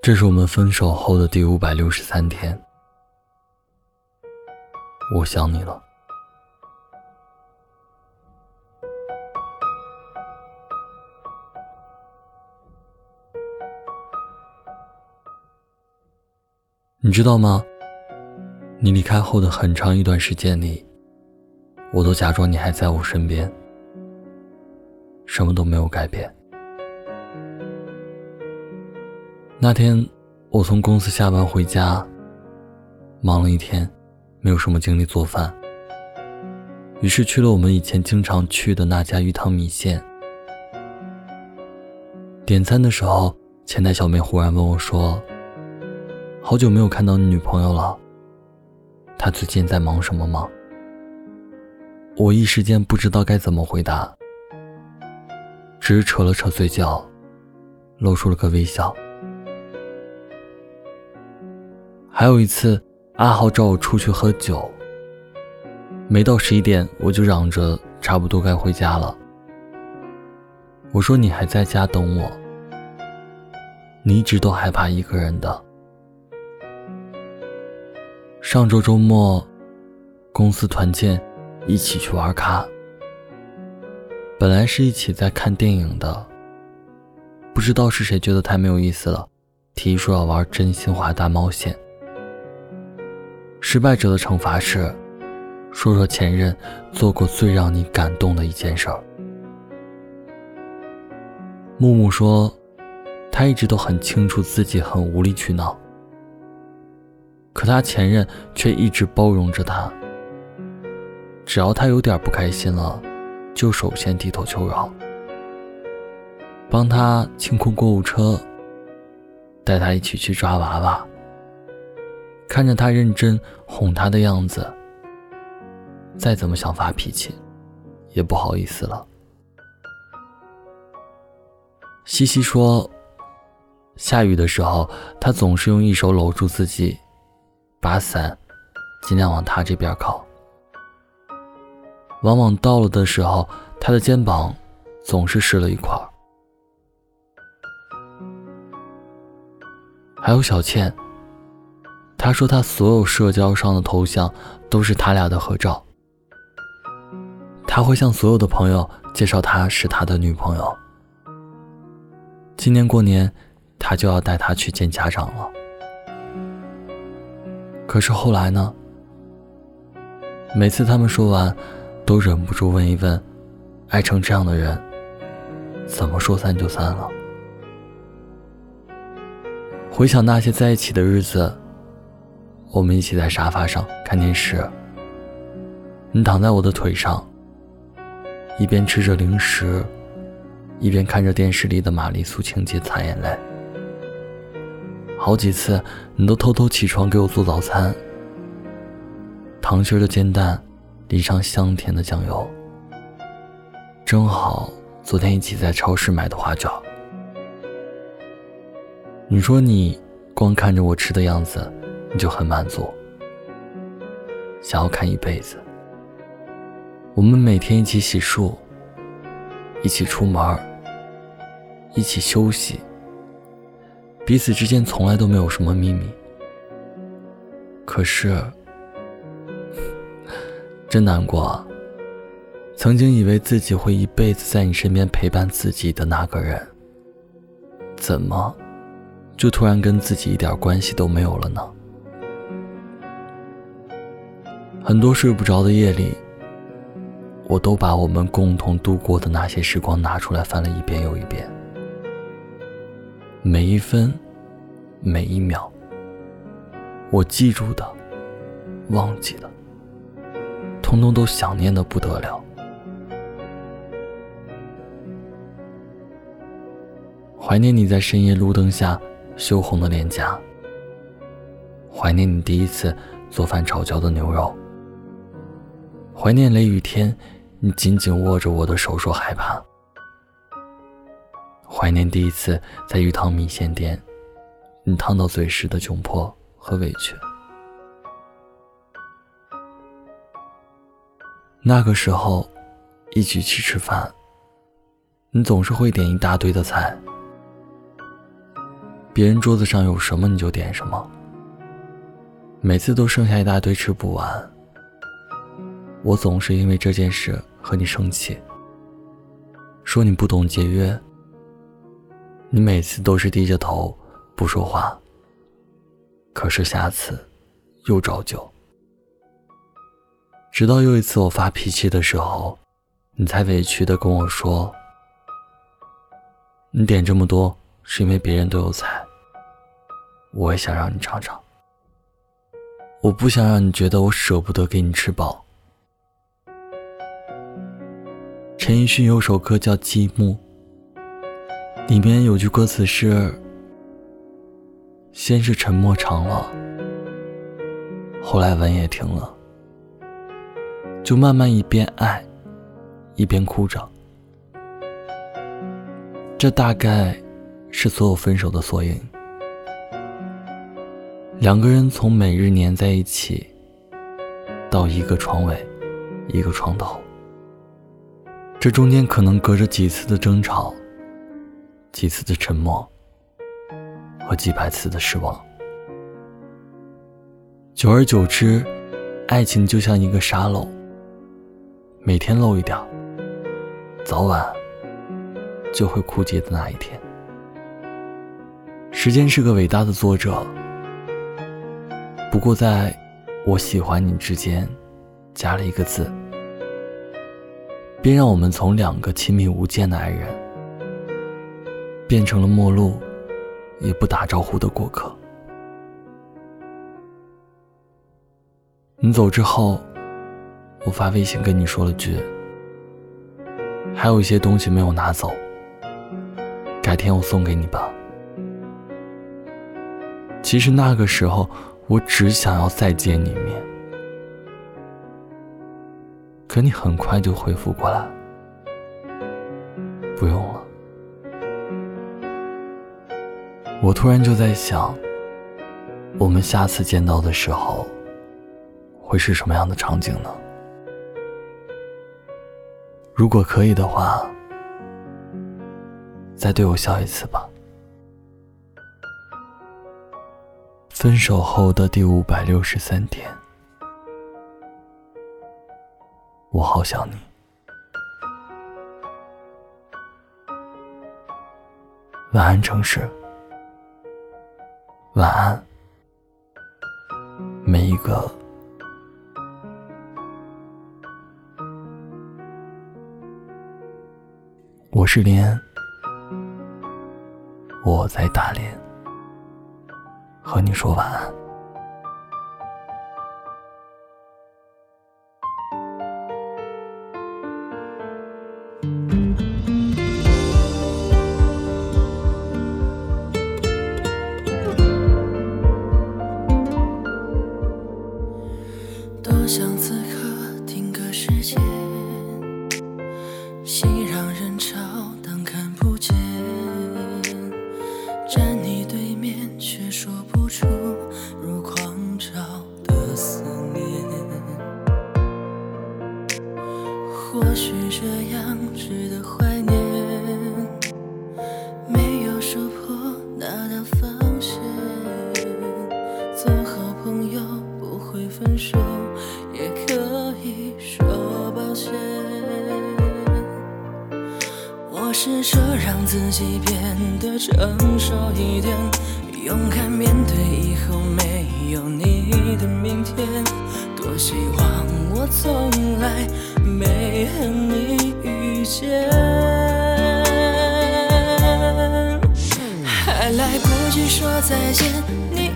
这是我们分手后的第五百六十三天，我想你了。你知道吗？你离开后的很长一段时间里，我都假装你还在我身边，什么都没有改变。那天，我从公司下班回家，忙了一天，没有什么精力做饭，于是去了我们以前经常去的那家鱼汤米线。点餐的时候，前台小妹忽然问我说：“好久没有看到你女朋友了，她最近在忙什么吗？”我一时间不知道该怎么回答，只是扯了扯嘴角，露出了个微笑。还有一次，阿豪找我出去喝酒。没到十一点，我就嚷着差不多该回家了。我说你还在家等我，你一直都害怕一个人的。上周周末，公司团建，一起去玩卡。本来是一起在看电影的，不知道是谁觉得太没有意思了，提议说要玩真心话大冒险。失败者的惩罚是，说说前任做过最让你感动的一件事儿。木木说，他一直都很清楚自己很无理取闹，可他前任却一直包容着他。只要他有点不开心了，就首先低头求饶，帮他清空购物车，带他一起去抓娃娃。看着他认真哄他的样子，再怎么想发脾气，也不好意思了。西西说，下雨的时候，他总是用一手搂住自己，把伞尽量往他这边靠。往往到了的时候，他的肩膀总是湿了一块。还有小倩。他说：“他所有社交上的头像都是他俩的合照。他会向所有的朋友介绍他是他的女朋友。今年过年，他就要带她去见家长了。可是后来呢？每次他们说完，都忍不住问一问：爱成这样的人，怎么说散就散了？回想那些在一起的日子。”我们一起在沙发上看电视，你躺在我的腿上，一边吃着零食，一边看着电视里的玛丽苏情节擦眼泪。好几次，你都偷偷起床给我做早餐，糖心的煎蛋淋上香甜的酱油，正好昨天一起在超市买的花卷。你说你光看着我吃的样子。你就很满足，想要看一辈子。我们每天一起洗漱，一起出门，一起休息，彼此之间从来都没有什么秘密。可是，真难过。啊曾经以为自己会一辈子在你身边陪伴自己的那个人，怎么就突然跟自己一点关系都没有了呢？很多睡不着的夜里，我都把我们共同度过的那些时光拿出来翻了一遍又一遍，每一分，每一秒，我记住的，忘记的，通通都想念的不得了。怀念你在深夜路灯下羞红的脸颊，怀念你第一次做饭炒焦的牛肉。怀念雷雨天，你紧紧握着我的手说害怕。怀念第一次在鱼汤米线店，你烫到嘴时的窘迫和委屈。那个时候，一起去吃饭，你总是会点一大堆的菜，别人桌子上有什么你就点什么，每次都剩下一大堆吃不完。我总是因为这件事和你生气，说你不懂节约。你每次都是低着头不说话，可是下次又照旧。直到又一次我发脾气的时候，你才委屈的跟我说：“你点这么多是因为别人都有菜，我也想让你尝尝。我不想让你觉得我舍不得给你吃饱。”陈奕迅有首歌叫《寂寞》。里面有句歌词是：“先是沉默长了，后来吻也停了，就慢慢一边爱，一边哭着。”这大概是所有分手的缩影。两个人从每日黏在一起，到一个床尾，一个床头，这中间可能隔着几次的争吵。几次的沉默，和几百次的失望，久而久之，爱情就像一个沙漏，每天漏一点，早晚就会枯竭的那一天。时间是个伟大的作者，不过在我喜欢你之间，加了一个字，便让我们从两个亲密无间的爱人。变成了陌路，也不打招呼的过客。你走之后，我发微信跟你说了句：“还有一些东西没有拿走，改天我送给你吧。”其实那个时候，我只想要再见你一面，可你很快就回复过来：“不用了。”我突然就在想，我们下次见到的时候，会是什么样的场景呢？如果可以的话，再对我笑一次吧。分手后的第五百六十三天，我好想你。晚安，城市。晚安，每一个。我是林安，我在大连，和你说晚安。心让人潮，但看不见。站你对面却说不出，如狂潮的思念。或许这样值得怀念，没有说破那道防线。做好朋友不会分手，也可以说抱歉。试着让自己变得成熟一点，勇敢面对以后没有你的明天。多希望我从来没和你遇见，还来不及说再见，你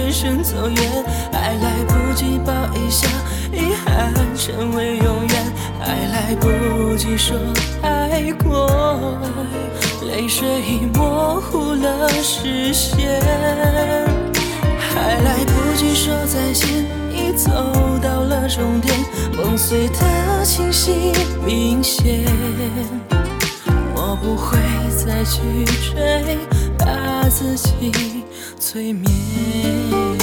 转身走远，还来不及抱一下，遗憾成为永远，还来不及说爱过，泪水已模糊了视线，还来不及说再见。已走到了终点，梦碎的清晰明显。我不会再去追，把自己催眠。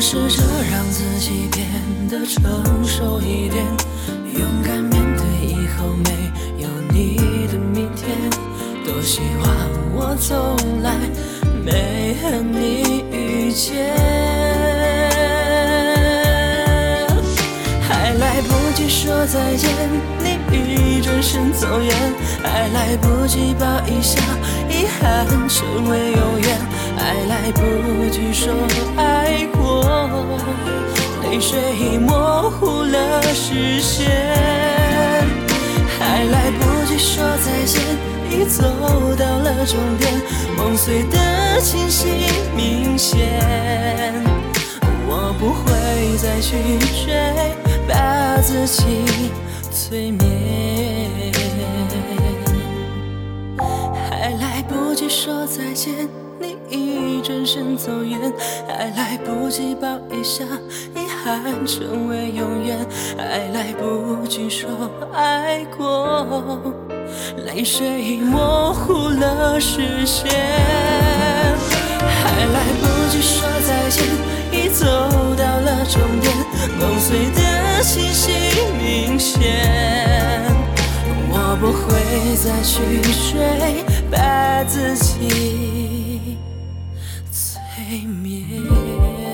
试着让自己变得成熟一点，勇敢面对以后没有你的明天。多希望我从来没和你遇见，还来不及说再见，你已转身走远，还来不及抱一下，遗憾成为永远，还来不及说爱过，泪水已模糊了视线，还来不及说再见，已走到了终点，梦碎的清晰明显，我不会再去追，把自己催眠。还来不及说再见，一转身走远，还来不及抱一下，遗憾成为永远，还来不及说爱过，泪水已模糊了视线，还来不及说再见，已走到了终点，梦碎的清晰明显。我不会再去追，把自己。yeah.